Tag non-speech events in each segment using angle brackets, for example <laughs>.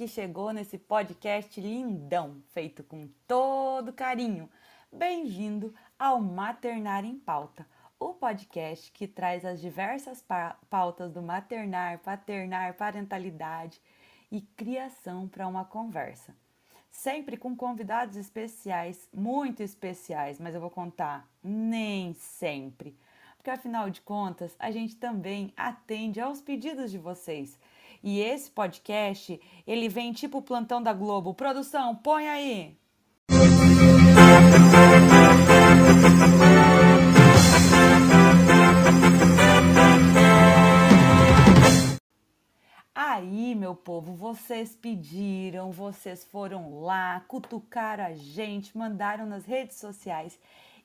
que chegou nesse podcast lindão, feito com todo carinho. Bem-vindo ao Maternar em Pauta, o podcast que traz as diversas pautas do maternar, paternar, parentalidade e criação para uma conversa. Sempre com convidados especiais, muito especiais, mas eu vou contar, nem sempre. Porque afinal de contas, a gente também atende aos pedidos de vocês e esse podcast, ele vem tipo plantão da Globo. Produção, põe aí! Aí, meu povo, vocês pediram, vocês foram lá, cutucaram a gente, mandaram nas redes sociais.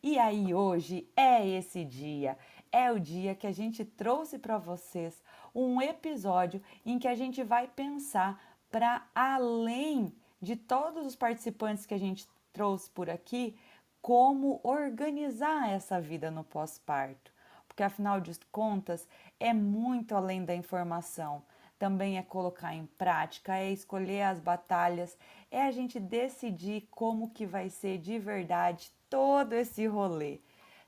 E aí, hoje é esse dia. É o dia que a gente trouxe para vocês um episódio em que a gente vai pensar para além de todos os participantes que a gente trouxe por aqui, como organizar essa vida no pós-parto. Porque afinal de contas, é muito além da informação. Também é colocar em prática, é escolher as batalhas, é a gente decidir como que vai ser de verdade todo esse rolê.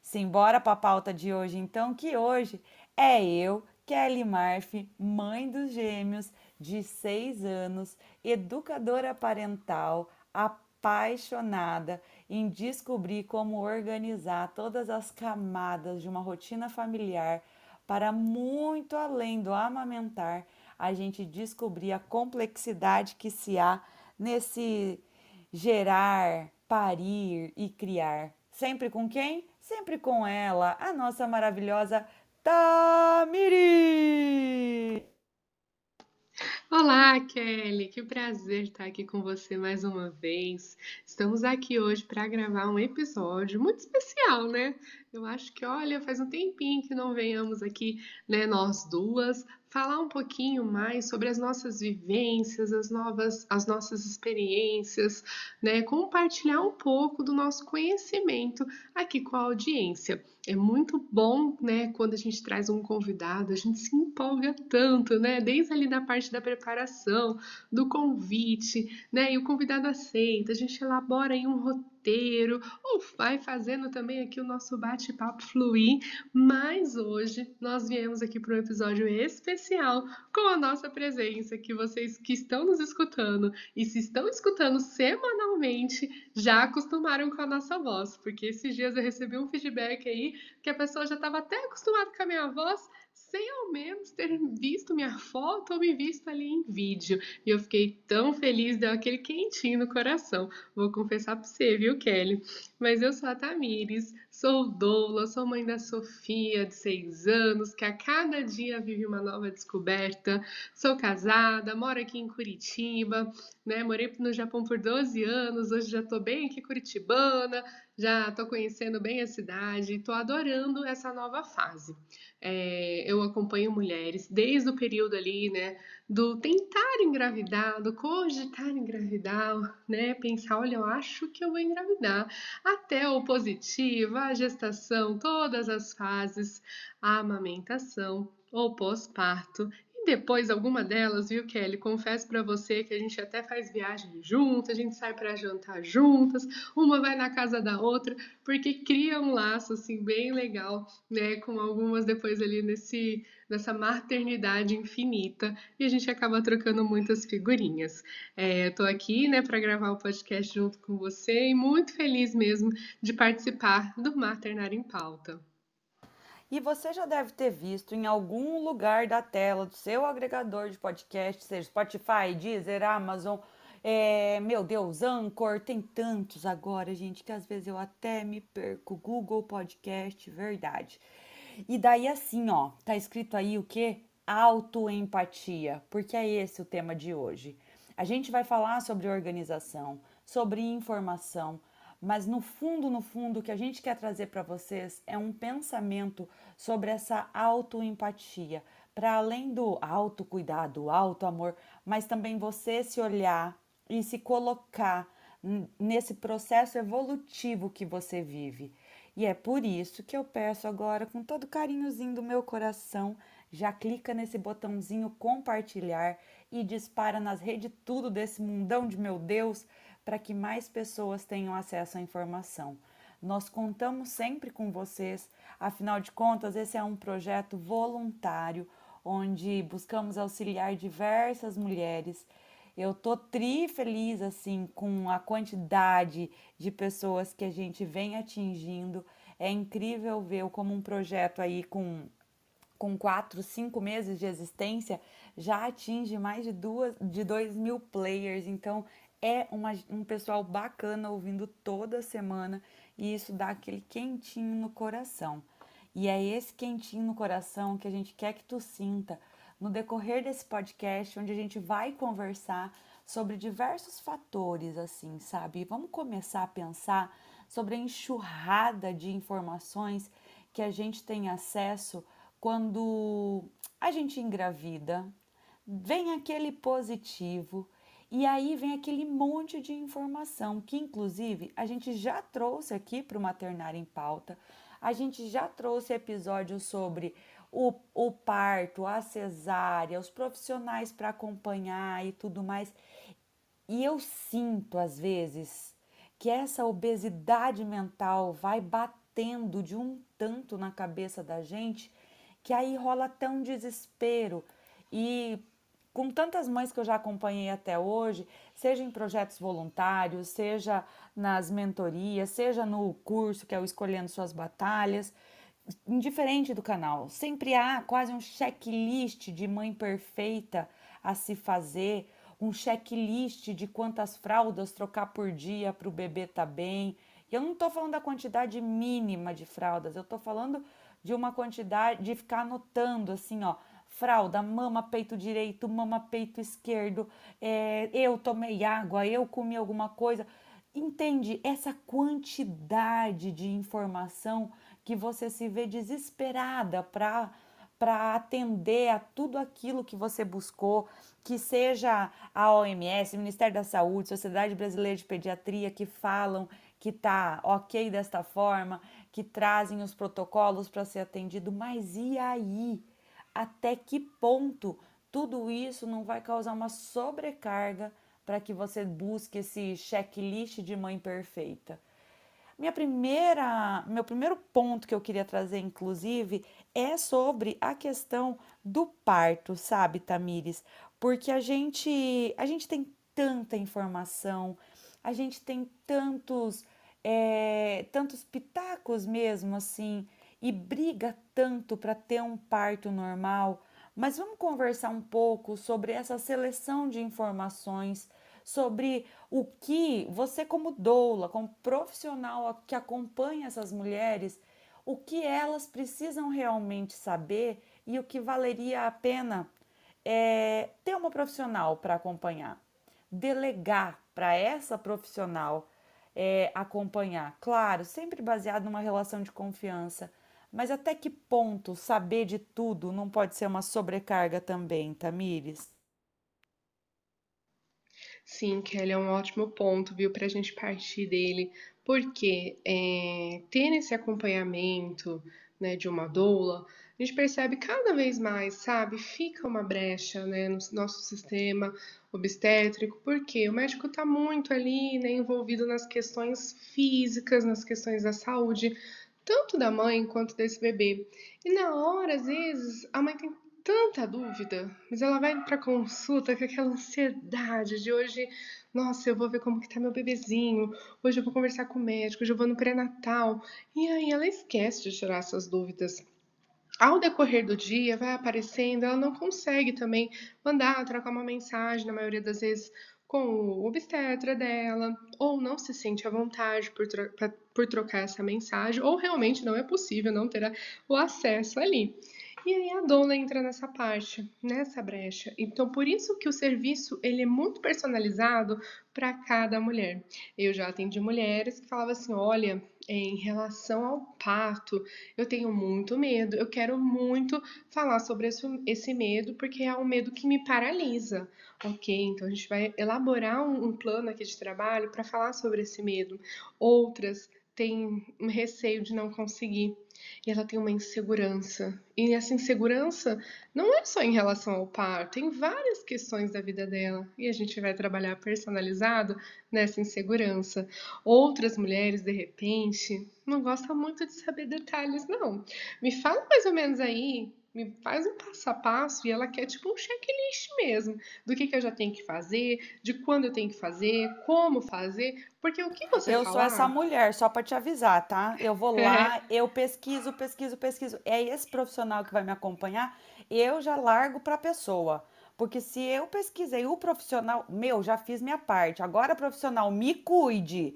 Simbora para a pauta de hoje, então, que hoje é eu Kelly Marf, mãe dos gêmeos, de 6 anos, educadora parental, apaixonada em descobrir como organizar todas as camadas de uma rotina familiar para muito além do amamentar, a gente descobrir a complexidade que se há nesse gerar, parir e criar. Sempre com quem? Sempre com ela, a nossa maravilhosa Tamiri! Olá, Kelly! Que prazer estar aqui com você mais uma vez. Estamos aqui hoje para gravar um episódio muito especial, né? Eu acho que, olha, faz um tempinho que não venhamos aqui, né, nós duas, falar um pouquinho mais sobre as nossas vivências, as novas, as nossas experiências, né, compartilhar um pouco do nosso conhecimento aqui com a audiência. É muito bom, né, quando a gente traz um convidado, a gente se empolga tanto, né, desde ali da parte da preparação, do convite, né, e o convidado aceita, a gente elabora aí um roteiro ou vai fazendo também aqui o nosso bate-papo fluir. Mas hoje nós viemos aqui para um episódio especial com a nossa presença, que vocês que estão nos escutando e se estão escutando semanalmente já acostumaram com a nossa voz, porque esses dias eu recebi um feedback aí que a pessoa já estava até acostumada com a minha voz sem ao menos ter visto minha foto ou me visto ali em vídeo. E eu fiquei tão feliz, deu aquele quentinho no coração. Vou confessar pra você, viu, Kelly? Mas eu sou a Tamires, sou doula, sou mãe da Sofia, de seis anos, que a cada dia vive uma nova descoberta. Sou casada, moro aqui em Curitiba, né? Morei no Japão por 12 anos, hoje já tô bem aqui curitibana, já tô conhecendo bem a cidade e tô adorando essa nova fase. É, eu acompanho mulheres desde o período ali, né, do tentar engravidar, do cogitar engravidar, né, pensar, olha, eu acho que eu vou engravidar, até o positivo, a gestação, todas as fases, a amamentação, o pós-parto depois alguma delas, viu, Kelly? Confesso para você que a gente até faz viagem juntas, a gente sai para jantar juntas, uma vai na casa da outra, porque cria um laço assim bem legal, né, com algumas depois ali nesse nessa maternidade infinita e a gente acaba trocando muitas figurinhas. É, Estou aqui, né, para gravar o podcast junto com você e muito feliz mesmo de participar do Maternar em Pauta. E você já deve ter visto em algum lugar da tela do seu agregador de podcast, seja Spotify, Deezer, Amazon, é, meu Deus, Anchor, tem tantos agora, gente, que às vezes eu até me perco. Google Podcast, verdade. E daí assim, ó, tá escrito aí o que? Autoempatia, porque é esse o tema de hoje. A gente vai falar sobre organização, sobre informação, mas no fundo, no fundo, o que a gente quer trazer para vocês é um pensamento sobre essa autoempatia, para além do autocuidado, auto-amor, mas também você se olhar e se colocar nesse processo evolutivo que você vive. E é por isso que eu peço agora, com todo carinhozinho do meu coração, já clica nesse botãozinho compartilhar e dispara nas redes tudo desse mundão de meu Deus para que mais pessoas tenham acesso à informação. Nós contamos sempre com vocês, afinal de contas, esse é um projeto voluntário onde buscamos auxiliar diversas mulheres. Eu tô tri feliz assim com a quantidade de pessoas que a gente vem atingindo. É incrível ver como um projeto aí com com quatro, cinco meses de existência já atinge mais de duas, de dois mil players. Então é uma, um pessoal bacana ouvindo toda semana e isso dá aquele quentinho no coração. E é esse quentinho no coração que a gente quer que tu sinta no decorrer desse podcast, onde a gente vai conversar sobre diversos fatores, assim, sabe? Vamos começar a pensar sobre a enxurrada de informações que a gente tem acesso quando a gente engravida. Vem aquele positivo e aí vem aquele monte de informação que, inclusive, a gente já trouxe aqui para o Maternário em Pauta. A gente já trouxe episódios sobre o, o parto, a cesárea, os profissionais para acompanhar e tudo mais. E eu sinto, às vezes, que essa obesidade mental vai batendo de um tanto na cabeça da gente que aí rola até um desespero. E com tantas mães que eu já acompanhei até hoje, seja em projetos voluntários, seja nas mentorias, seja no curso que é o Escolhendo Suas Batalhas, indiferente do canal, sempre há quase um checklist de mãe perfeita a se fazer, um checklist de quantas fraldas trocar por dia para o bebê tá bem. E eu não estou falando da quantidade mínima de fraldas, eu estou falando de uma quantidade, de ficar anotando assim, ó, fralda, mama peito direito, mama peito esquerdo, é, eu tomei água, eu comi alguma coisa. Entende essa quantidade de informação que você se vê desesperada para para atender a tudo aquilo que você buscou, que seja a OMS, Ministério da Saúde, Sociedade Brasileira de Pediatria, que falam que tá ok desta forma, que trazem os protocolos para ser atendido, mas e aí? Até que ponto tudo isso não vai causar uma sobrecarga para que você busque esse checklist de mãe perfeita. Minha primeira, meu primeiro ponto que eu queria trazer, inclusive, é sobre a questão do parto, sabe, Tamires? Porque a gente, a gente tem tanta informação, a gente tem tantos, é, tantos pitacos mesmo, assim, e briga tanto para ter um parto normal, mas vamos conversar um pouco sobre essa seleção de informações, sobre o que você, como doula, como profissional que acompanha essas mulheres, o que elas precisam realmente saber e o que valeria a pena é, ter uma profissional para acompanhar, delegar para essa profissional é, acompanhar. Claro, sempre baseado numa relação de confiança, mas até que ponto saber de tudo não pode ser uma sobrecarga também, Tamires? Sim, Kelly, é um ótimo ponto, viu, para a gente partir dele, porque é, ter esse acompanhamento né, de uma doula, a gente percebe cada vez mais, sabe, fica uma brecha né, no nosso sistema obstétrico, porque o médico está muito ali né, envolvido nas questões físicas, nas questões da saúde, tanto da mãe quanto desse bebê. E na hora, às vezes, a mãe tem tanta dúvida, mas ela vai para consulta com aquela ansiedade de hoje, nossa, eu vou ver como que tá meu bebezinho, hoje eu vou conversar com o médico, hoje eu vou no pré-natal. E aí ela esquece de tirar essas dúvidas. Ao decorrer do dia, vai aparecendo, ela não consegue também mandar, trocar uma mensagem, na maioria das vezes, com o obstetra dela, ou não se sente à vontade por, tro por trocar essa mensagem, ou realmente não é possível não ter o acesso ali. E aí a dona entra nessa parte, nessa brecha. Então, por isso que o serviço ele é muito personalizado para cada mulher. Eu já atendi mulheres que falavam assim: olha, em relação ao parto, eu tenho muito medo, eu quero muito falar sobre esse, esse medo, porque é um medo que me paralisa. Ok, então a gente vai elaborar um, um plano aqui de trabalho para falar sobre esse medo. Outras tem um receio de não conseguir e ela tem uma insegurança. E essa insegurança não é só em relação ao parto, tem várias questões da vida dela e a gente vai trabalhar personalizado nessa insegurança. Outras mulheres, de repente, não gostam muito de saber detalhes, não. Me fala mais ou menos aí me faz um passo a passo e ela quer tipo um checklist mesmo do que, que eu já tenho que fazer, de quando eu tenho que fazer, como fazer, porque o que você Eu falar... sou essa mulher, só para te avisar, tá? Eu vou <laughs> lá, eu pesquiso, pesquiso, pesquiso. É esse profissional que vai me acompanhar, eu já largo para a pessoa. Porque se eu pesquisei o profissional, meu, já fiz minha parte. Agora, profissional, me cuide.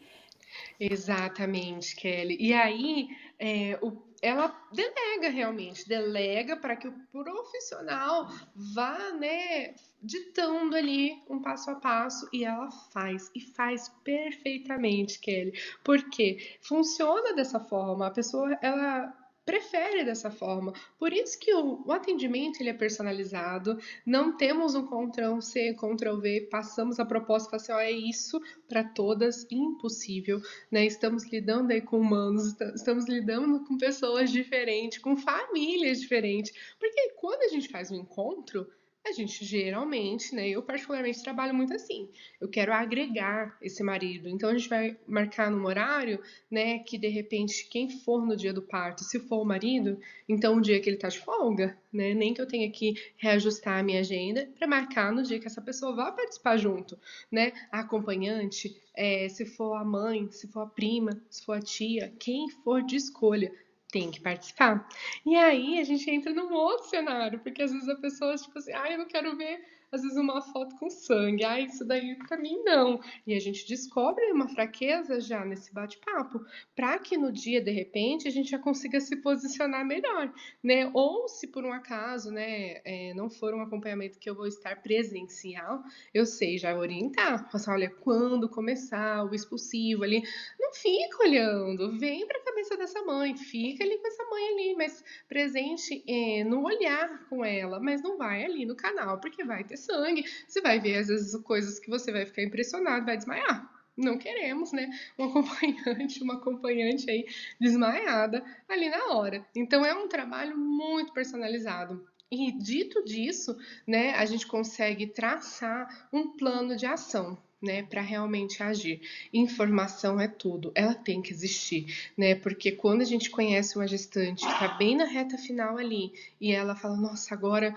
Exatamente, Kelly. E aí, é, o ela delega realmente, delega para que o profissional vá, né, ditando ali um passo a passo e ela faz e faz perfeitamente, Kelly. Porque funciona dessa forma, a pessoa ela prefere dessa forma. Por isso que o, o atendimento ele é personalizado, não temos um Ctrl C, Ctrl V, passamos a proposta e assim, é isso para todas, impossível, né? Estamos lidando aí com humanos, estamos lidando com pessoas diferentes, com famílias diferentes, porque quando a gente faz um encontro, a gente geralmente, né? Eu particularmente trabalho muito assim. Eu quero agregar esse marido. Então a gente vai marcar num horário, né? Que de repente quem for no dia do parto, se for o marido, então o dia que ele tá de folga, né? Nem que eu tenha que reajustar a minha agenda para marcar no dia que essa pessoa vá participar junto, né? A acompanhante, é, se for a mãe, se for a prima, se for a tia, quem for de escolha tem que participar. E aí a gente entra num outro cenário, porque às vezes a pessoa, tipo assim, ah, eu não quero ver às vezes uma foto com sangue. Ah, isso daí para mim não. E a gente descobre uma fraqueza já nesse bate-papo, para que no dia de repente a gente já consiga se posicionar melhor, né? Ou se por um acaso, né, é, não for um acompanhamento que eu vou estar presencial, eu sei já orientar. Passar, olha, quando começar o expulsivo ali, não fica olhando, vem para a cabeça dessa mãe, fica ali com essa mãe ali, mas presente é, no olhar com ela, mas não vai ali no canal, porque vai ter sangue. Você vai ver, às vezes, coisas que você vai ficar impressionado, vai desmaiar. Não queremos, né? Um <laughs> acompanhante, uma acompanhante aí desmaiada ali na hora. Então é um trabalho muito personalizado. E dito disso, né, a gente consegue traçar um plano de ação, né, para realmente agir. Informação é tudo, ela tem que existir, né? Porque quando a gente conhece uma gestante que está bem na reta final ali e ela fala, nossa, agora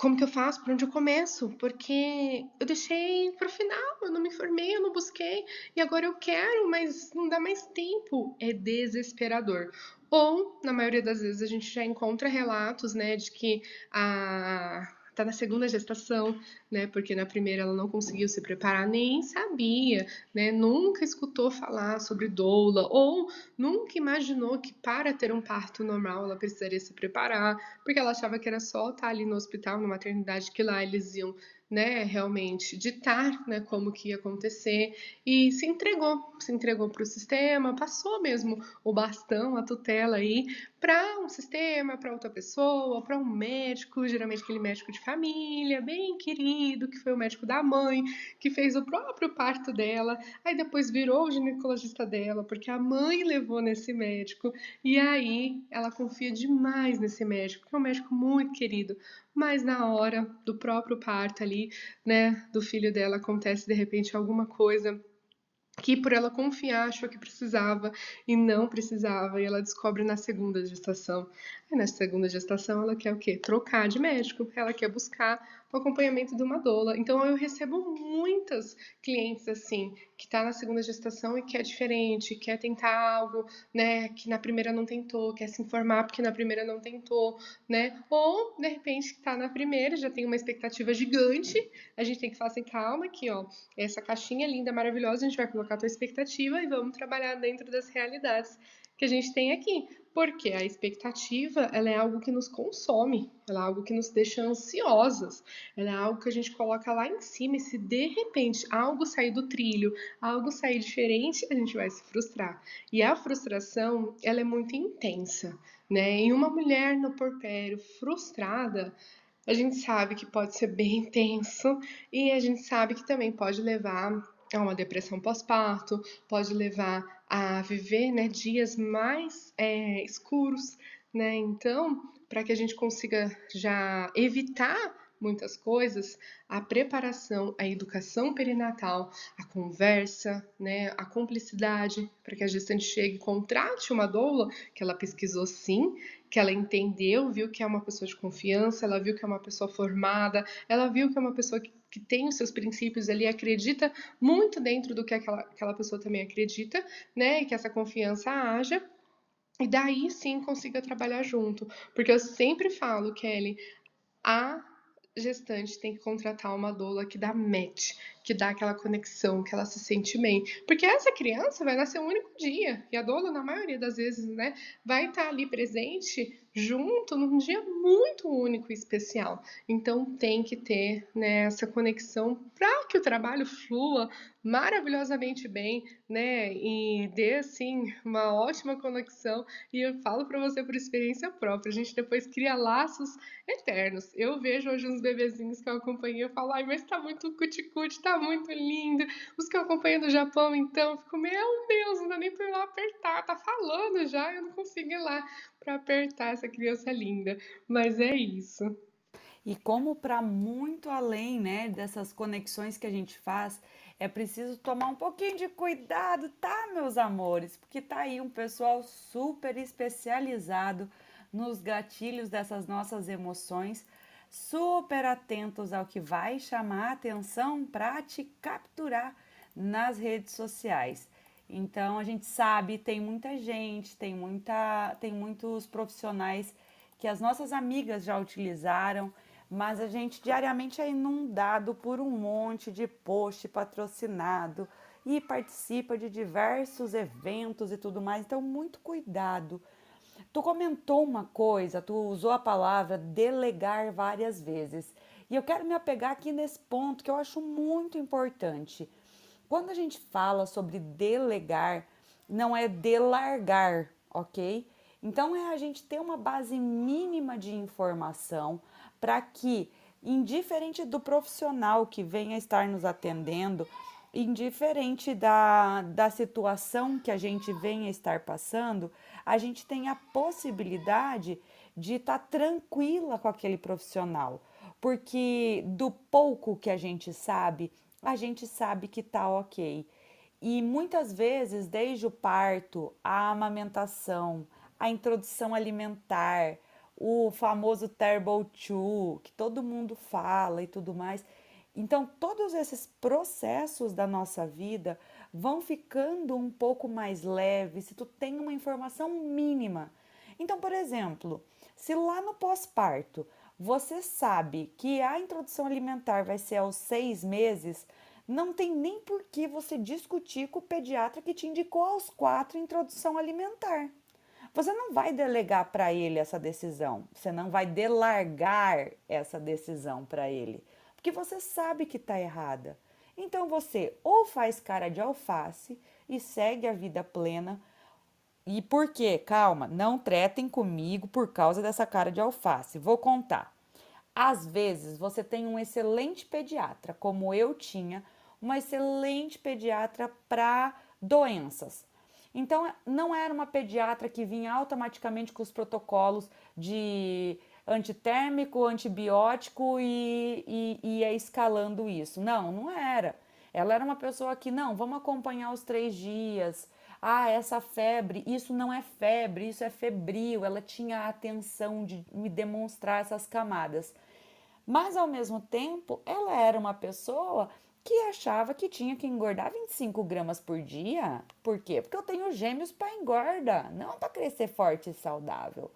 como que eu faço? Por onde eu começo? Porque eu deixei para o final, eu não me informei, eu não busquei e agora eu quero, mas não dá mais tempo. É desesperador. Ou, na maioria das vezes, a gente já encontra relatos, né, de que a está na segunda gestação, né? Porque na primeira ela não conseguiu se preparar, nem sabia, né? Nunca escutou falar sobre doula ou nunca imaginou que para ter um parto normal ela precisaria se preparar, porque ela achava que era só estar ali no hospital, na maternidade, que lá eles iam né, realmente ditar, né, como que ia acontecer. E se entregou, se entregou para o sistema, passou mesmo o bastão, a tutela aí para um sistema, para outra pessoa, para um médico, geralmente aquele médico de família, bem querido, que foi o médico da mãe, que fez o próprio parto dela, aí depois virou o ginecologista dela, porque a mãe levou nesse médico, e aí ela confia demais nesse médico, que é um médico muito querido, mas na hora do próprio parto ali, né, do filho dela acontece de repente alguma coisa que por ela confiar achou que precisava e não precisava, e ela descobre na segunda gestação. Aí na segunda gestação ela quer o quê? Trocar de médico, ela quer buscar o acompanhamento de uma doula. Então eu recebo muitas clientes assim, que está na segunda gestação e quer diferente, quer tentar algo, né, que na primeira não tentou, quer se informar porque na primeira não tentou, né? Ou de repente está na primeira, já tem uma expectativa gigante, a gente tem que falar assim, calma aqui, ó, essa caixinha linda, maravilhosa, a gente vai colocar a tua expectativa e vamos trabalhar dentro das realidades que a gente tem aqui. Porque a expectativa, ela é algo que nos consome, ela é algo que nos deixa ansiosas, ela é algo que a gente coloca lá em cima e se de repente algo sair do trilho, algo sair diferente, a gente vai se frustrar. E a frustração, ela é muito intensa, né? Em uma mulher no porpério frustrada, a gente sabe que pode ser bem <laughs> intenso e a gente sabe que também pode levar a uma depressão pós-parto, pode levar a viver né, dias mais é, escuros, né? Então, para que a gente consiga já evitar muitas coisas, a preparação, a educação perinatal, a conversa, né, a cumplicidade, para que a gestante chegue, contrate uma doula, que ela pesquisou sim, que ela entendeu, viu que é uma pessoa de confiança, ela viu que é uma pessoa formada, ela viu que é uma pessoa que, que tem os seus princípios ali, acredita muito dentro do que aquela, aquela pessoa também acredita, né, e que essa confiança haja, e daí sim consiga trabalhar junto. Porque eu sempre falo, Kelly, a gestante tem que contratar uma doula que dá match, que dá aquela conexão, que ela se sente bem. Porque essa criança vai nascer um único dia. E a doula, na maioria das vezes, né, vai estar ali presente junto num dia muito único e especial. Então tem que ter né, essa conexão para que o trabalho flua maravilhosamente bem, né? E dê assim uma ótima conexão. E eu falo para você por experiência própria, a gente depois cria laços eternos. Eu vejo hoje uns bebezinhos que eu acompanhei, eu falo, ai, mas tá muito cuticute, tá muito lindo. Os que eu acompanho do Japão, então, fico, meu Deus, não dá nem pra ir lá apertar, tá falando já, eu não consigo ir lá para apertar essa criança linda. Mas é isso. E como para muito além, né, dessas conexões que a gente faz, é preciso tomar um pouquinho de cuidado, tá, meus amores? Porque tá aí um pessoal super especializado nos gatilhos dessas nossas emoções, super atentos ao que vai chamar atenção para te capturar nas redes sociais. Então a gente sabe, tem muita gente, tem muita, tem muitos profissionais que as nossas amigas já utilizaram, mas a gente diariamente é inundado por um monte de post patrocinado e participa de diversos eventos e tudo mais. Então muito cuidado. Tu comentou uma coisa, tu usou a palavra delegar várias vezes. E eu quero me apegar aqui nesse ponto que eu acho muito importante. Quando a gente fala sobre delegar, não é delargar, ok? Então é a gente ter uma base mínima de informação para que, indiferente do profissional que venha estar nos atendendo, indiferente da, da situação que a gente venha estar passando, a gente tenha a possibilidade de estar tá tranquila com aquele profissional. Porque do pouco que a gente sabe, a gente sabe que tá ok. E muitas vezes, desde o parto, a amamentação, a introdução alimentar, o famoso Terrible Two, que todo mundo fala e tudo mais. Então, todos esses processos da nossa vida vão ficando um pouco mais leves se tu tem uma informação mínima. Então, por exemplo, se lá no pós-parto você sabe que a introdução alimentar vai ser aos seis meses, não tem nem por que você discutir com o pediatra que te indicou aos quatro introdução alimentar. Você não vai delegar para ele essa decisão, você não vai delargar essa decisão para ele, porque você sabe que está errada. Então você ou faz cara de alface e segue a vida plena. E por quê? Calma, não tretem comigo por causa dessa cara de alface. Vou contar. Às vezes você tem um excelente pediatra, como eu tinha, uma excelente pediatra para doenças. Então, não era uma pediatra que vinha automaticamente com os protocolos de antitérmico, antibiótico e, e, ia escalando isso. Não, não era. Ela era uma pessoa que, não, vamos acompanhar os três dias. Ah, essa febre, isso não é febre, isso é febril. Ela tinha a atenção de me demonstrar essas camadas. Mas, ao mesmo tempo, ela era uma pessoa que achava que tinha que engordar 25 gramas por dia. Por quê? Porque eu tenho gêmeos para engorda, não para crescer forte e saudável.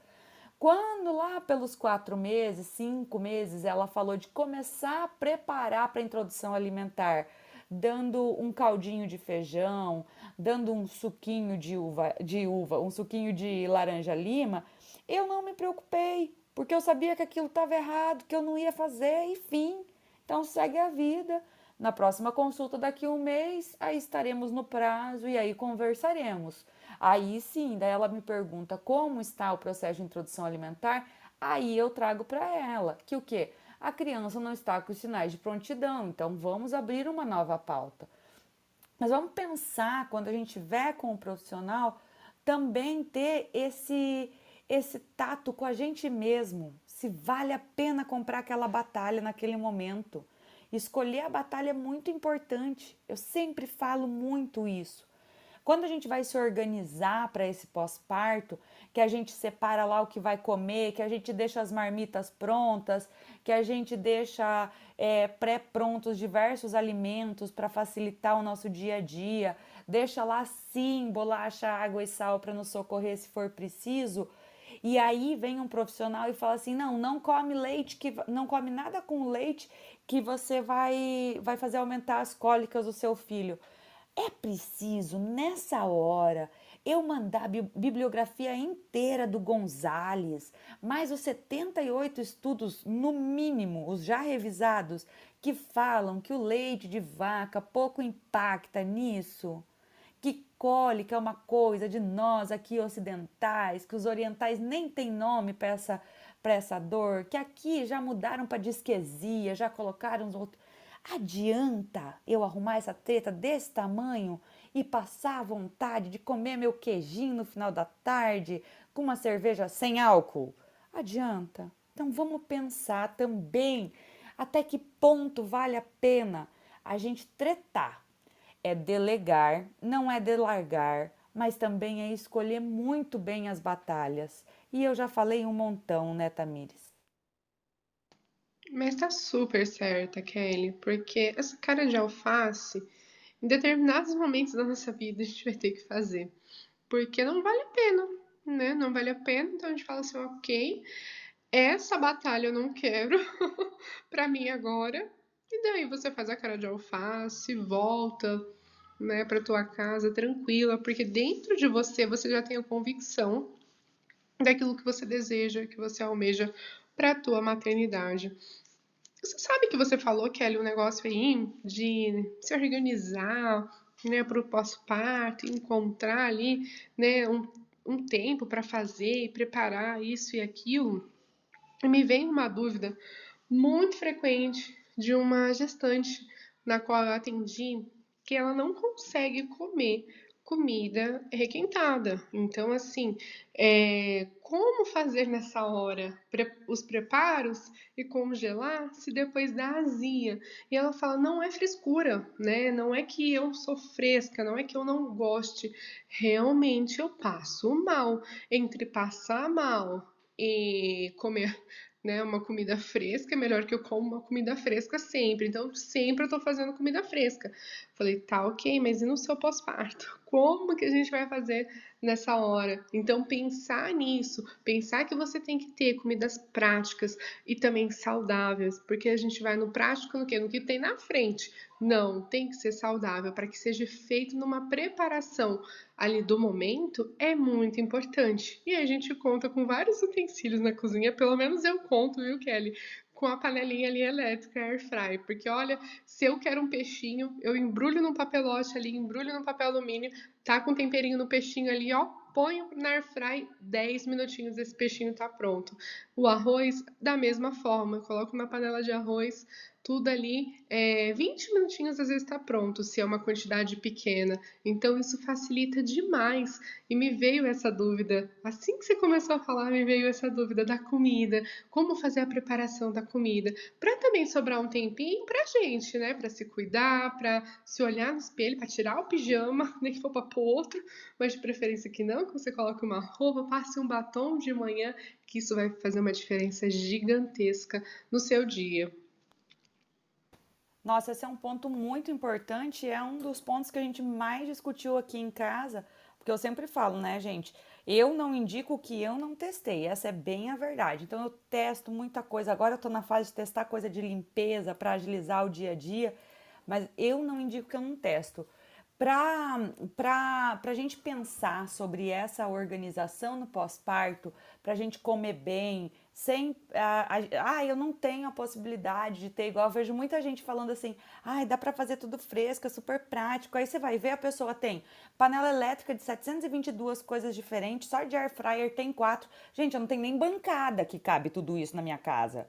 Quando lá pelos quatro meses, cinco meses, ela falou de começar a preparar para a introdução alimentar, dando um caldinho de feijão, dando um suquinho de uva, de uva, um suquinho de laranja lima, eu não me preocupei, porque eu sabia que aquilo estava errado, que eu não ia fazer, enfim. Então segue a vida. Na próxima consulta daqui a um mês, aí estaremos no prazo e aí conversaremos. Aí sim, daí ela me pergunta como está o processo de introdução alimentar, aí eu trago para ela que o que? A criança não está com sinais de prontidão, então vamos abrir uma nova pauta. Mas vamos pensar quando a gente estiver com o profissional também ter esse esse tato com a gente mesmo, se vale a pena comprar aquela batalha naquele momento. Escolher a batalha é muito importante. Eu sempre falo muito isso. Quando a gente vai se organizar para esse pós-parto, que a gente separa lá o que vai comer, que a gente deixa as marmitas prontas, que a gente deixa é, pré-prontos diversos alimentos para facilitar o nosso dia a dia, deixa lá sim bolacha, água e sal para nos socorrer se for preciso. E aí vem um profissional e fala assim: não, não come leite, que não come nada com leite que você vai, vai fazer aumentar as cólicas do seu filho. É preciso, nessa hora, eu mandar a bibliografia inteira do Gonzales, mais os 78 estudos, no mínimo, os já revisados, que falam que o leite de vaca pouco impacta nisso? Que cólica é uma coisa de nós aqui ocidentais, que os orientais nem têm nome para essa, essa dor, que aqui já mudaram para disquesia, já colocaram os outros. Adianta eu arrumar essa treta desse tamanho e passar a vontade de comer meu queijinho no final da tarde com uma cerveja sem álcool? Adianta. Então vamos pensar também até que ponto vale a pena a gente tretar. É delegar, não é delargar, mas também é escolher muito bem as batalhas. E eu já falei um montão, né, Tamires? Mas tá super certa, Kelly, porque essa cara de alface, em determinados momentos da nossa vida, a gente vai ter que fazer. Porque não vale a pena, né? Não vale a pena, então a gente fala assim, ok, essa batalha eu não quero <laughs> para mim agora. E daí você faz a cara de alface, volta, né, para tua casa tranquila, porque dentro de você você já tem a convicção daquilo que você deseja, que você almeja para a tua maternidade. Você sabe que você falou, Kelly, um negócio aí de se organizar né, para o pós-parto, encontrar ali né, um, um tempo para fazer e preparar isso e aquilo. E me vem uma dúvida muito frequente de uma gestante na qual eu atendi que ela não consegue comer comida requentada. Então, assim, é, como fazer nessa hora os preparos e congelar se depois dá azia? E ela fala: não é frescura, né? Não é que eu sou fresca, não é que eu não goste. Realmente eu passo mal. Entre passar mal e comer né, uma comida fresca, é melhor que eu como uma comida fresca sempre. Então, sempre eu tô fazendo comida fresca. Falei, tá ok, mas e no seu pós-parto? Como que a gente vai fazer nessa hora? Então, pensar nisso, pensar que você tem que ter comidas práticas e também saudáveis, porque a gente vai no prático no que? No que tem na frente. Não, tem que ser saudável para que seja feito numa preparação ali do momento é muito importante. E a gente conta com vários utensílios na cozinha, pelo menos eu conto, viu, Kelly? Com a panelinha ali elétrica air fry, porque olha, se eu quero um peixinho, eu embrulho num papelote ali, embrulho num papel alumínio, tá com temperinho no peixinho ali, ó, ponho na air fry 10 minutinhos, esse peixinho tá pronto. O arroz, da mesma forma, coloco na panela de arroz, tudo ali, é, 20 minutinhos às vezes está pronto, se é uma quantidade pequena. Então isso facilita demais. E me veio essa dúvida, assim que você começou a falar, me veio essa dúvida da comida, como fazer a preparação da comida, para também sobrar um tempinho para gente, né? Para se cuidar, para se olhar no espelho, para tirar o pijama, <laughs> nem que for para outro, mas de preferência que não, que você coloque uma roupa, passe um batom de manhã, que isso vai fazer uma diferença gigantesca no seu dia. Nossa, esse é um ponto muito importante, é um dos pontos que a gente mais discutiu aqui em casa, porque eu sempre falo, né, gente? Eu não indico o que eu não testei, essa é bem a verdade. Então eu testo muita coisa. Agora eu tô na fase de testar coisa de limpeza para agilizar o dia a dia, mas eu não indico que eu não testo. Para a gente pensar sobre essa organização no pós-parto, para a gente comer bem, sem. Ah, ah, eu não tenho a possibilidade de ter igual. Eu vejo muita gente falando assim: ah, dá para fazer tudo fresco, é super prático. Aí você vai ver, a pessoa tem panela elétrica de 722 coisas diferentes, só de air fryer tem quatro. Gente, eu não tenho nem bancada que cabe tudo isso na minha casa.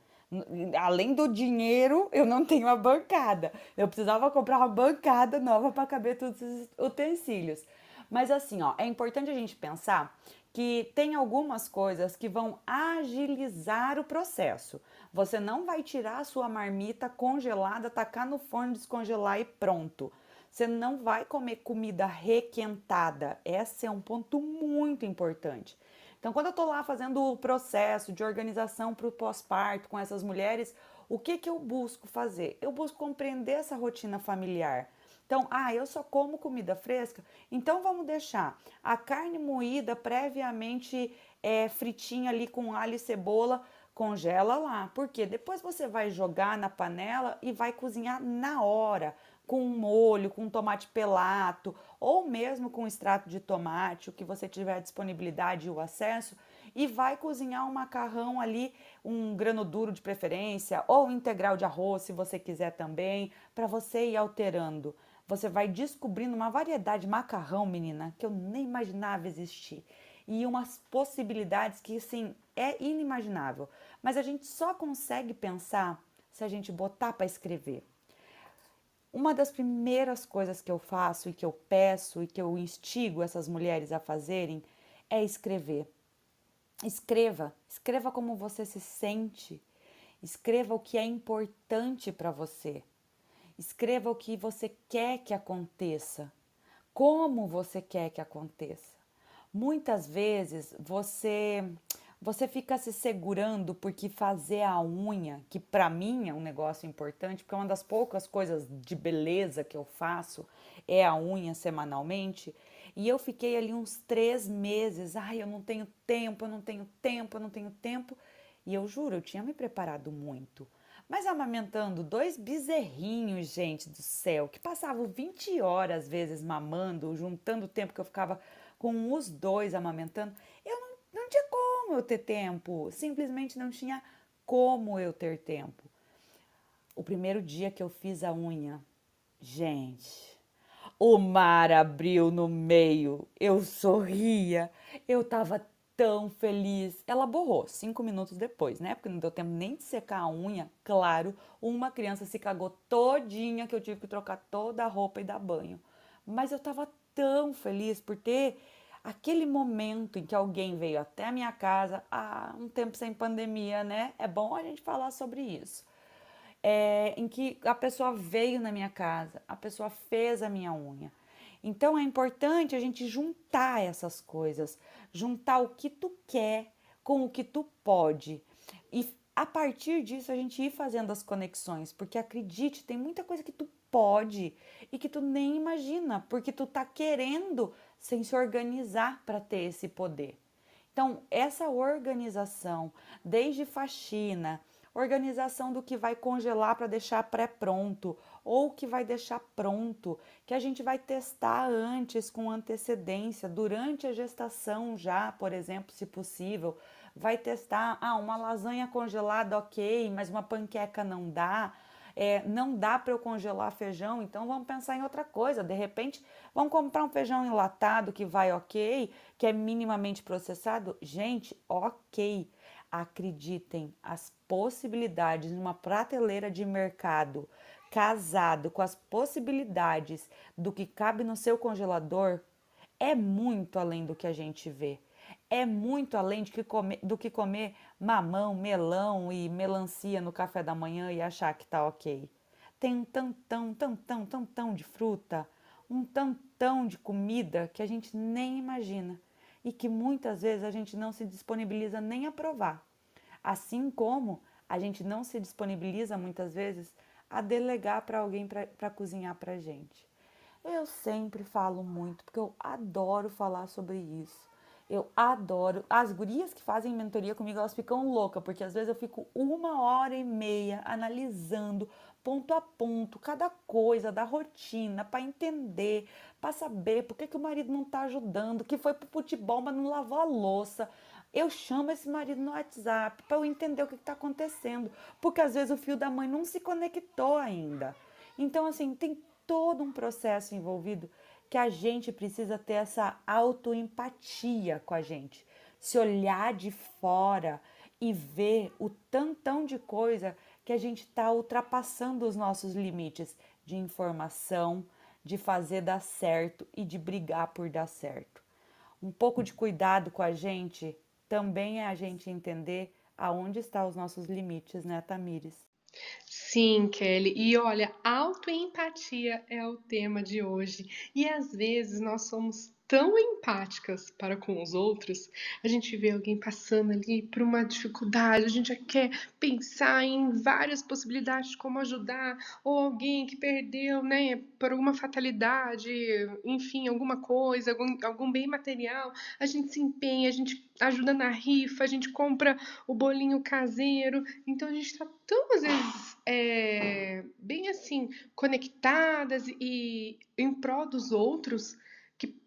Além do dinheiro, eu não tenho a bancada. Eu precisava comprar uma bancada nova para caber todos os utensílios. Mas assim, ó, é importante a gente pensar que tem algumas coisas que vão agilizar o processo. Você não vai tirar a sua marmita congelada, tacar no forno, descongelar e pronto. Você não vai comer comida requentada. Esse é um ponto muito importante. Então, quando eu estou lá fazendo o processo de organização para o pós-parto com essas mulheres, o que, que eu busco fazer? Eu busco compreender essa rotina familiar. Então, ah, eu só como comida fresca, então vamos deixar. A carne moída previamente é, fritinha ali com alho e cebola, congela lá, porque depois você vai jogar na panela e vai cozinhar na hora, com um molho, com tomate pelato, ou mesmo com extrato de tomate, o que você tiver disponibilidade e o acesso, e vai cozinhar um macarrão ali, um grano duro de preferência, ou integral de arroz, se você quiser também, para você ir alterando você vai descobrindo uma variedade de macarrão, menina, que eu nem imaginava existir. E umas possibilidades que, assim, é inimaginável. Mas a gente só consegue pensar se a gente botar para escrever. Uma das primeiras coisas que eu faço e que eu peço e que eu instigo essas mulheres a fazerem é escrever. Escreva, escreva como você se sente, escreva o que é importante para você. Escreva o que você quer que aconteça, como você quer que aconteça. Muitas vezes você você fica se segurando porque fazer a unha, que para mim é um negócio importante, porque é uma das poucas coisas de beleza que eu faço é a unha semanalmente. E eu fiquei ali uns três meses, ai, eu não tenho tempo, eu não tenho tempo, eu não tenho tempo. E eu juro, eu tinha me preparado muito. Mas amamentando dois bezerrinhos, gente do céu, que passavam 20 horas às vezes mamando, juntando o tempo que eu ficava com os dois amamentando, eu não, não tinha como eu ter tempo, simplesmente não tinha como eu ter tempo. O primeiro dia que eu fiz a unha, gente, o mar abriu no meio, eu sorria, eu tava tão feliz. Ela borrou cinco minutos depois, né? Porque não deu tempo nem de secar a unha. Claro, uma criança se cagou todinha que eu tive que trocar toda a roupa e dar banho. Mas eu tava tão feliz por ter aquele momento em que alguém veio até a minha casa, há um tempo sem pandemia, né? É bom a gente falar sobre isso. É, em que a pessoa veio na minha casa, a pessoa fez a minha unha. Então é importante a gente juntar essas coisas, juntar o que tu quer com o que tu pode. E a partir disso a gente ir fazendo as conexões, porque acredite, tem muita coisa que tu pode e que tu nem imagina, porque tu tá querendo sem se organizar para ter esse poder. Então, essa organização, desde faxina, organização do que vai congelar para deixar pré-pronto ou que vai deixar pronto, que a gente vai testar antes com antecedência, durante a gestação já, por exemplo, se possível, vai testar, ah, uma lasanha congelada, ok, mas uma panqueca não dá. É, não dá para eu congelar feijão, então vamos pensar em outra coisa. De repente, vamos comprar um feijão enlatado que vai ok, que é minimamente processado. Gente, ok. Acreditem, as possibilidades numa prateleira de mercado casado com as possibilidades do que cabe no seu congelador, é muito além do que a gente vê. É muito além de que comer, do que comer mamão, melão e melancia no café da manhã e achar que tá ok. Tem um tantão, tantão, tantão de fruta, um tantão de comida que a gente nem imagina e que muitas vezes a gente não se disponibiliza nem a provar. Assim como a gente não se disponibiliza muitas vezes a delegar para alguém para cozinhar para gente. Eu sempre falo muito, porque eu adoro falar sobre isso. Eu adoro. As gurias que fazem mentoria comigo, elas ficam loucas, porque às vezes eu fico uma hora e meia analisando ponto a ponto cada coisa da rotina para entender, para saber por que, que o marido não está ajudando, que foi pro futebol, mas não lavou a louça eu chamo esse marido no WhatsApp para eu entender o que está acontecendo, porque às vezes o fio da mãe não se conectou ainda. Então, assim, tem todo um processo envolvido que a gente precisa ter essa autoempatia com a gente, se olhar de fora e ver o tantão de coisa que a gente está ultrapassando os nossos limites de informação, de fazer dar certo e de brigar por dar certo. Um pouco de cuidado com a gente também é a gente entender aonde estão os nossos limites, né, Tamires? Sim, Kelly. E olha, autoempatia é o tema de hoje. E às vezes nós somos tão empáticas para com os outros, a gente vê alguém passando ali por uma dificuldade, a gente já quer pensar em várias possibilidades de como ajudar, ou alguém que perdeu, né, por alguma fatalidade, enfim, alguma coisa, algum, algum bem material, a gente se empenha, a gente ajuda na rifa, a gente compra o bolinho caseiro, então a gente está tão, às vezes, é, bem assim, conectadas e em prol dos outros,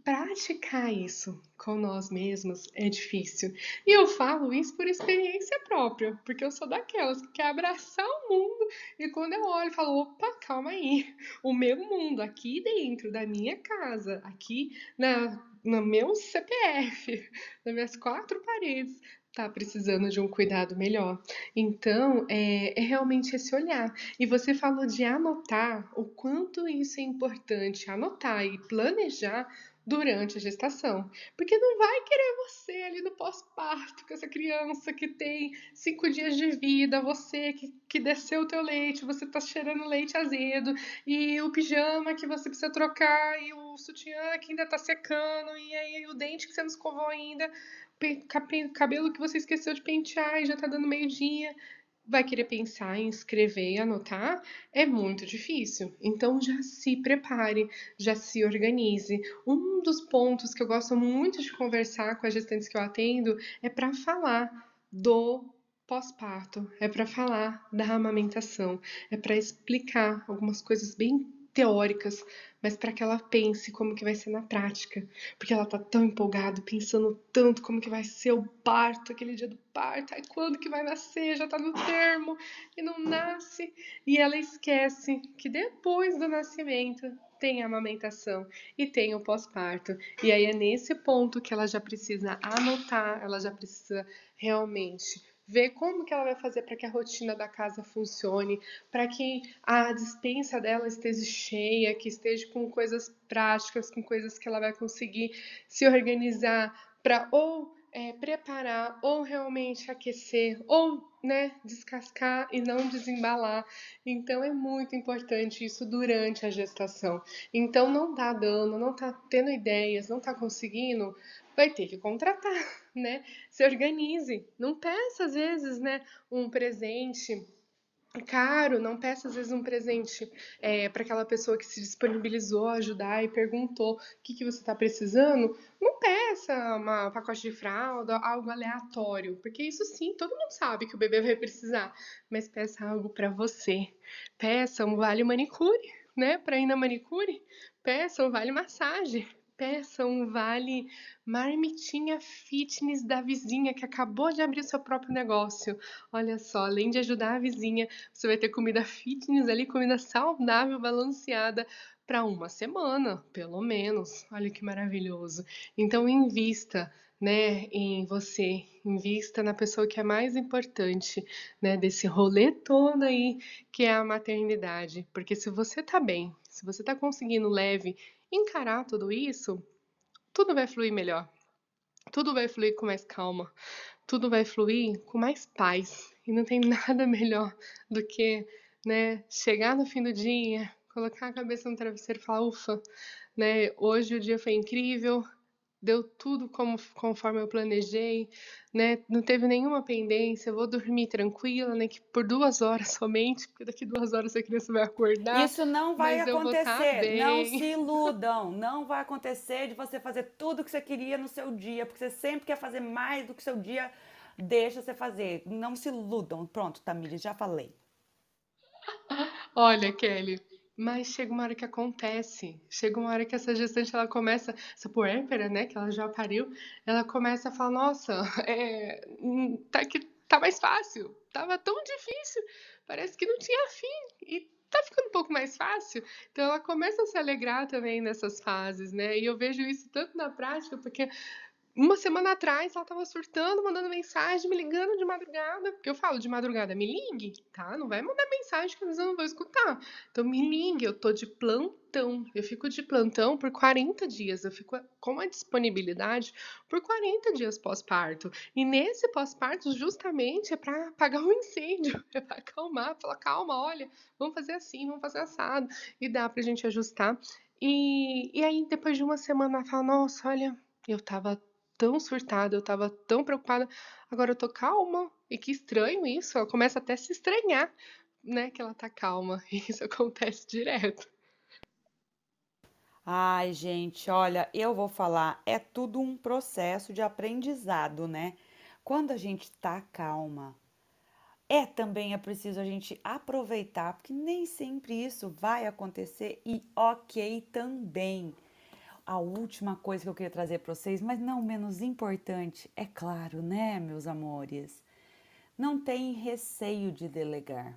praticar isso com nós mesmos é difícil. E eu falo isso por experiência própria, porque eu sou daquelas que quer abraçar o mundo e quando eu olho, eu falo: opa, calma aí, o meu mundo aqui dentro da minha casa, aqui na, no meu CPF, nas minhas quatro paredes, tá precisando de um cuidado melhor. Então, é, é, realmente esse olhar. E você falou de anotar o quanto isso é importante, anotar e planejar durante a gestação. Porque não vai querer você ali no pós-parto, com essa criança que tem cinco dias de vida, você que, que desceu o teu leite, você tá cheirando leite azedo, e o pijama que você precisa trocar, e o sutiã que ainda tá secando, e aí o dente que você não escovou ainda cabelo que você esqueceu de pentear e já tá dando meio-dia, vai querer pensar em escrever e anotar, é muito difícil. Então já se prepare, já se organize. Um dos pontos que eu gosto muito de conversar com as gestantes que eu atendo é para falar do pós-parto, é para falar da amamentação, é para explicar algumas coisas bem teóricas, mas para que ela pense como que vai ser na prática, porque ela tá tão empolgada, pensando tanto como que vai ser o parto, aquele dia do parto, ai, quando que vai nascer, já tá no termo e não nasce, e ela esquece que depois do nascimento tem a amamentação e tem o pós-parto. E aí é nesse ponto que ela já precisa anotar, ela já precisa realmente ver como que ela vai fazer para que a rotina da casa funcione, para que a dispensa dela esteja cheia, que esteja com coisas práticas, com coisas que ela vai conseguir se organizar para ou é, preparar ou realmente aquecer ou né, descascar e não desembalar. Então é muito importante isso durante a gestação. Então não tá dando, não tá tendo ideias, não tá conseguindo, vai ter que contratar, <laughs> né? Se organize. Não peça, às vezes, né, um presente caro, não peça às vezes um presente é, para aquela pessoa que se disponibilizou a ajudar e perguntou o que, que você está precisando. Não peça um pacote de fralda, algo aleatório, porque isso sim, todo mundo sabe que o bebê vai precisar, mas peça algo para você. Peça um vale manicure, né? Para ir na manicure, peça um vale massagem peça um vale marmitinha fitness da vizinha que acabou de abrir seu próprio negócio. Olha só, além de ajudar a vizinha, você vai ter comida fitness ali, comida saudável, balanceada para uma semana, pelo menos. Olha que maravilhoso. Então invista, né, em você, invista na pessoa que é mais importante, né, desse rolê todo aí, que é a maternidade. Porque se você tá bem, se você tá conseguindo leve encarar tudo isso, tudo vai fluir melhor. Tudo vai fluir com mais calma. Tudo vai fluir com mais paz. E não tem <laughs> nada melhor do que, né, chegar no fim do dia, colocar a cabeça no travesseiro e falar, ufa, né, hoje o dia foi incrível, deu tudo como, conforme eu planejei, né? Não teve nenhuma pendência, eu vou dormir tranquila, né? Que por duas horas <laughs> somente, porque daqui duas horas a criança vai acordar. Isso não vai tá acontecer. Não se iludam. Não vai acontecer de você fazer tudo que você queria no seu dia, porque você sempre quer fazer mais do que o seu dia deixa você fazer. Não se iludam. Pronto, Tamires, já falei. <laughs> Olha, Kelly, mas chega uma hora que acontece, chega uma hora que essa gestante ela começa, essa puérpera, né, que ela já pariu, ela começa a falar, nossa, é, hum, tá que tá mais fácil, tava tão difícil, parece que não tinha fim e tá ficando um pouco mais fácil. Então ela começa a se alegrar também nessas fases, né? E eu vejo isso tanto na prática, porque uma semana atrás ela tava surtando, mandando mensagem, me ligando de madrugada, porque eu falo de madrugada, me ligue, tá? Não vai mandar mensagem que eu não vou escutar. Então me ligue, eu tô de plantão. Eu fico de plantão por 40 dias, eu fico com a disponibilidade por 40 dias pós-parto. E nesse pós-parto, justamente, é para apagar o um incêndio, <laughs> é para acalmar, falar, calma, olha, vamos fazer assim, vamos fazer assado. E dá pra gente ajustar. E, e aí, depois de uma semana, ela fala, nossa, olha, eu tava tão surtada, eu tava tão preocupada, agora eu tô calma. E que estranho isso, ela começa até a se estranhar, né, que ela tá calma. E <laughs> isso acontece direto. Ai, gente, olha, eu vou falar, é tudo um processo de aprendizado, né? Quando a gente tá calma, é também é preciso a gente aproveitar, porque nem sempre isso vai acontecer e ok também a última coisa que eu queria trazer para vocês, mas não menos importante, é claro, né, meus amores? Não tem receio de delegar.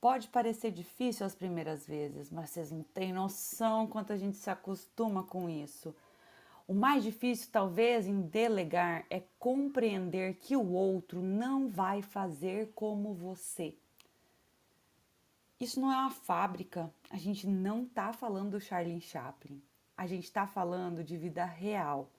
Pode parecer difícil as primeiras vezes, mas vocês não têm noção quanto a gente se acostuma com isso. O mais difícil, talvez, em delegar é compreender que o outro não vai fazer como você. Isso não é uma fábrica. A gente não está falando do Charlie Chaplin a gente está falando de vida real,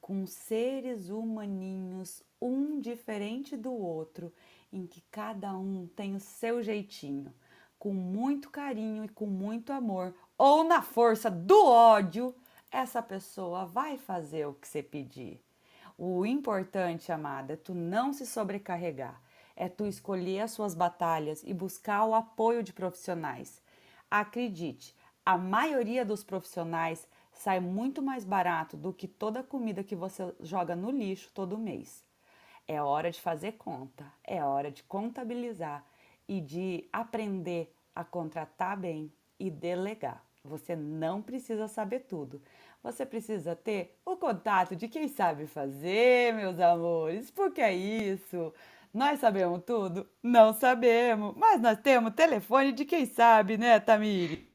com seres humaninhos, um diferente do outro, em que cada um tem o seu jeitinho, com muito carinho e com muito amor, ou na força do ódio, essa pessoa vai fazer o que você pedir. O importante, amada, é tu não se sobrecarregar, é tu escolher as suas batalhas e buscar o apoio de profissionais. Acredite, a maioria dos profissionais sai muito mais barato do que toda a comida que você joga no lixo todo mês. É hora de fazer conta, é hora de contabilizar e de aprender a contratar bem e delegar. Você não precisa saber tudo. Você precisa ter o contato de quem sabe fazer, meus amores. Porque é isso. Nós sabemos tudo? Não sabemos, mas nós temos telefone de quem sabe, né, Tamiri?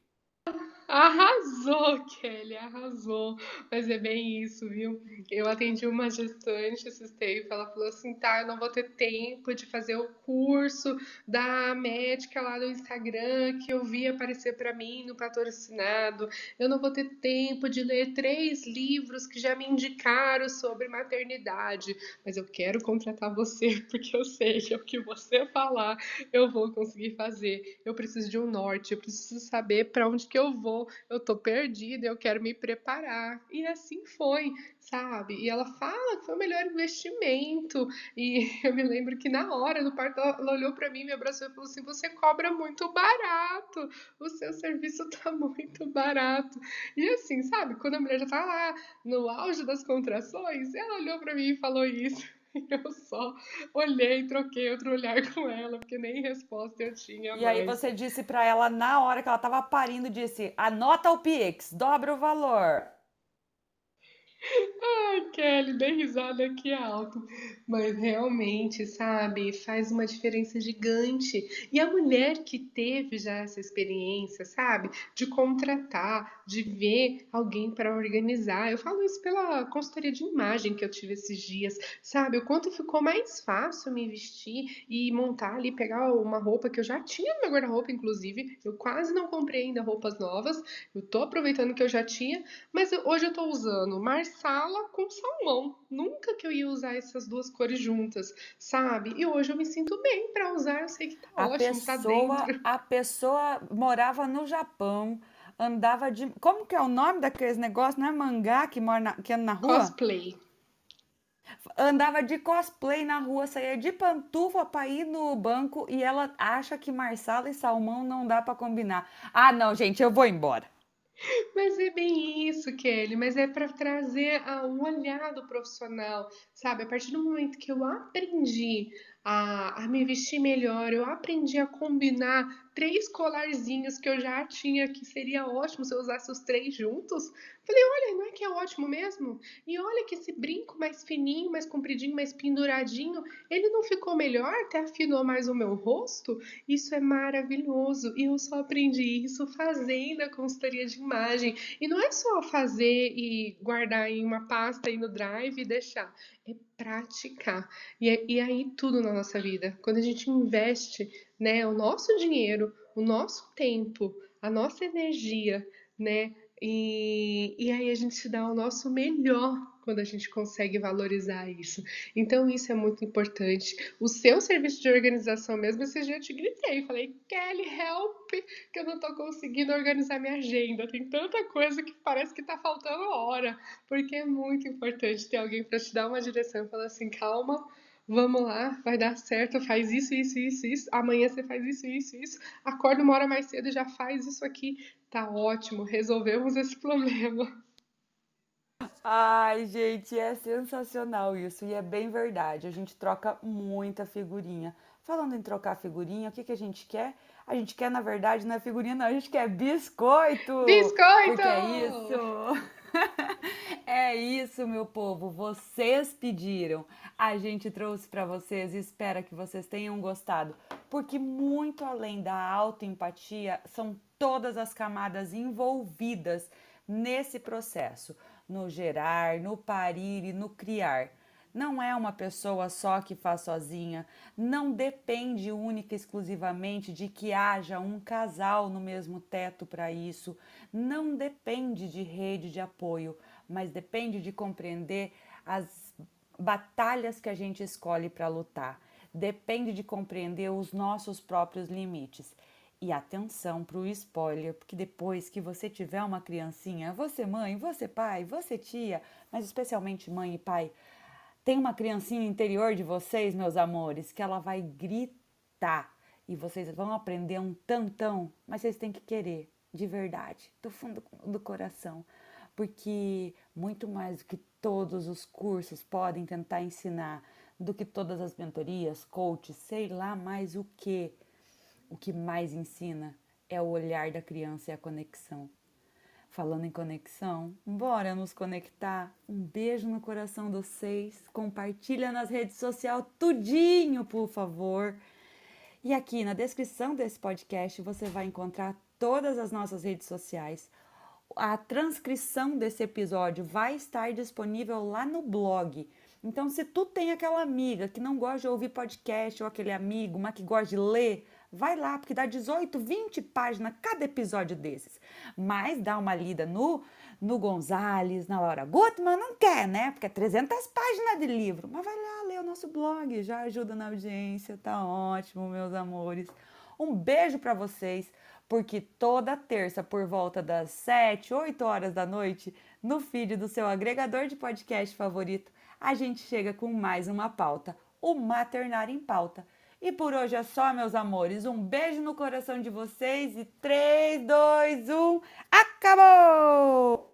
Arrasou, <laughs> Kelly, arrasou. Mas é bem isso, viu? Eu atendi uma gestante esses tempos, ela falou assim: tá, eu não vou ter tempo de fazer o curso da médica lá do Instagram que eu vi aparecer para mim no patrocinado. Eu não vou ter tempo de ler três livros que já me indicaram sobre maternidade. Mas eu quero contratar você <laughs> porque eu sei que o que você falar eu vou conseguir fazer. Eu preciso de um norte, eu preciso saber para onde que eu vou eu tô perdida, eu quero me preparar. E assim foi, sabe? E ela fala que foi o melhor investimento. E <laughs> eu me lembro que na hora do parto, ela olhou para mim, me abraçou e falou assim: Você cobra muito barato, o seu serviço <laughs> tá muito barato. E assim, sabe? Quando a mulher já tá lá no auge das contrações, ela olhou para mim e falou isso. <laughs> Eu só olhei e troquei outro olhar com ela, porque nem resposta eu tinha. E mais. aí você disse para ela, na hora que ela tava parindo, disse: anota o Pix, dobra o valor. Ai, Kelly, dei risada aqui alto. Mas realmente, sabe, faz uma diferença gigante. E a mulher que teve já essa experiência, sabe, de contratar, de ver alguém para organizar. Eu falo isso pela consultoria de imagem que eu tive esses dias, sabe? O quanto ficou mais fácil me vestir e montar ali, pegar uma roupa que eu já tinha no meu guarda-roupa, inclusive. Eu quase não comprei ainda roupas novas. Eu tô aproveitando que eu já tinha, mas hoje eu tô usando marsala com salmão. Nunca que eu ia usar essas duas cores juntas, sabe? E hoje eu me sinto bem para usar, eu sei que tá a ótimo, tá pessoa, tá dentro. A pessoa morava no Japão, andava de. Como que é o nome daqueles negócios? Não é mangá que, mora na, que anda na rua? Cosplay. Andava de cosplay na rua, saía de pantufa para ir no banco e ela acha que marsala e salmão não dá para combinar. Ah, não, gente, eu vou embora. Mas é bem isso, Kelly, mas é para trazer um olhar do profissional, sabe? A partir do momento que eu aprendi a, a me vestir melhor, eu aprendi a combinar três colarzinhos que eu já tinha, que seria ótimo se eu usasse os três juntos. Falei, olha, não é que é ótimo mesmo? E olha que esse brinco mais fininho, mais compridinho, mais penduradinho, ele não ficou melhor, até afinou mais o meu rosto? Isso é maravilhoso. E eu só aprendi isso fazendo a consultoria de imagem. E não é só fazer e guardar em uma pasta aí no Drive e deixar. É praticar. E, é, e aí tudo na nossa vida. Quando a gente investe né, o nosso dinheiro, o nosso tempo, a nossa energia, né? E, e aí a gente dá o nosso melhor quando a gente consegue valorizar isso. Então isso é muito importante. O seu serviço de organização mesmo, esse dia eu te gritei, falei, Kelly, help, que eu não tô conseguindo organizar minha agenda. Tem tanta coisa que parece que tá faltando hora, porque é muito importante ter alguém para te dar uma direção e falar assim, calma, vamos lá, vai dar certo, faz isso, isso, isso, isso, amanhã você faz isso, isso, isso, acorda uma hora mais cedo e já faz isso aqui, tá ótimo, resolvemos esse <laughs> problema. Ai, gente, é sensacional isso e é bem verdade. A gente troca muita figurinha. Falando em trocar figurinha, o que, que a gente quer? A gente quer, na verdade, não é figurinha, não, a gente quer biscoito! Biscoito! Porque é isso! <laughs> é isso, meu povo. Vocês pediram. A gente trouxe para vocês e espera que vocês tenham gostado, porque muito além da autoempatia, são todas as camadas envolvidas nesse processo, no gerar, no parir e no criar. Não é uma pessoa só que faz sozinha, não depende única e exclusivamente de que haja um casal no mesmo teto para isso, não depende de rede de apoio, mas depende de compreender as batalhas que a gente escolhe para lutar, depende de compreender os nossos próprios limites. E atenção para o spoiler, porque depois que você tiver uma criancinha, você mãe, você pai, você tia, mas especialmente mãe e pai, tem uma criancinha interior de vocês, meus amores, que ela vai gritar. E vocês vão aprender um tantão, mas vocês têm que querer, de verdade, do fundo do coração, porque muito mais do que todos os cursos podem tentar ensinar, do que todas as mentorias, coaches, sei lá mais o que, o que mais ensina é o olhar da criança e a conexão. Falando em conexão, bora nos conectar. Um beijo no coração dos seis. Compartilha nas redes sociais tudinho, por favor. E aqui na descrição desse podcast você vai encontrar todas as nossas redes sociais. A transcrição desse episódio vai estar disponível lá no blog. Então, se tu tem aquela amiga que não gosta de ouvir podcast ou aquele amigo, mas que gosta de ler, Vai lá, porque dá 18, 20 páginas cada episódio desses. Mas dá uma lida no, no Gonzales, na Laura Gutman, não quer, né? Porque é 300 páginas de livro. Mas vai lá ler o nosso blog, já ajuda na audiência, tá ótimo, meus amores. Um beijo para vocês, porque toda terça, por volta das 7, 8 horas da noite, no feed do seu agregador de podcast favorito, a gente chega com mais uma pauta, o Maternar em Pauta e por hoje é só, meus amores. Um beijo no coração de vocês e 3, 2, 1, acabou!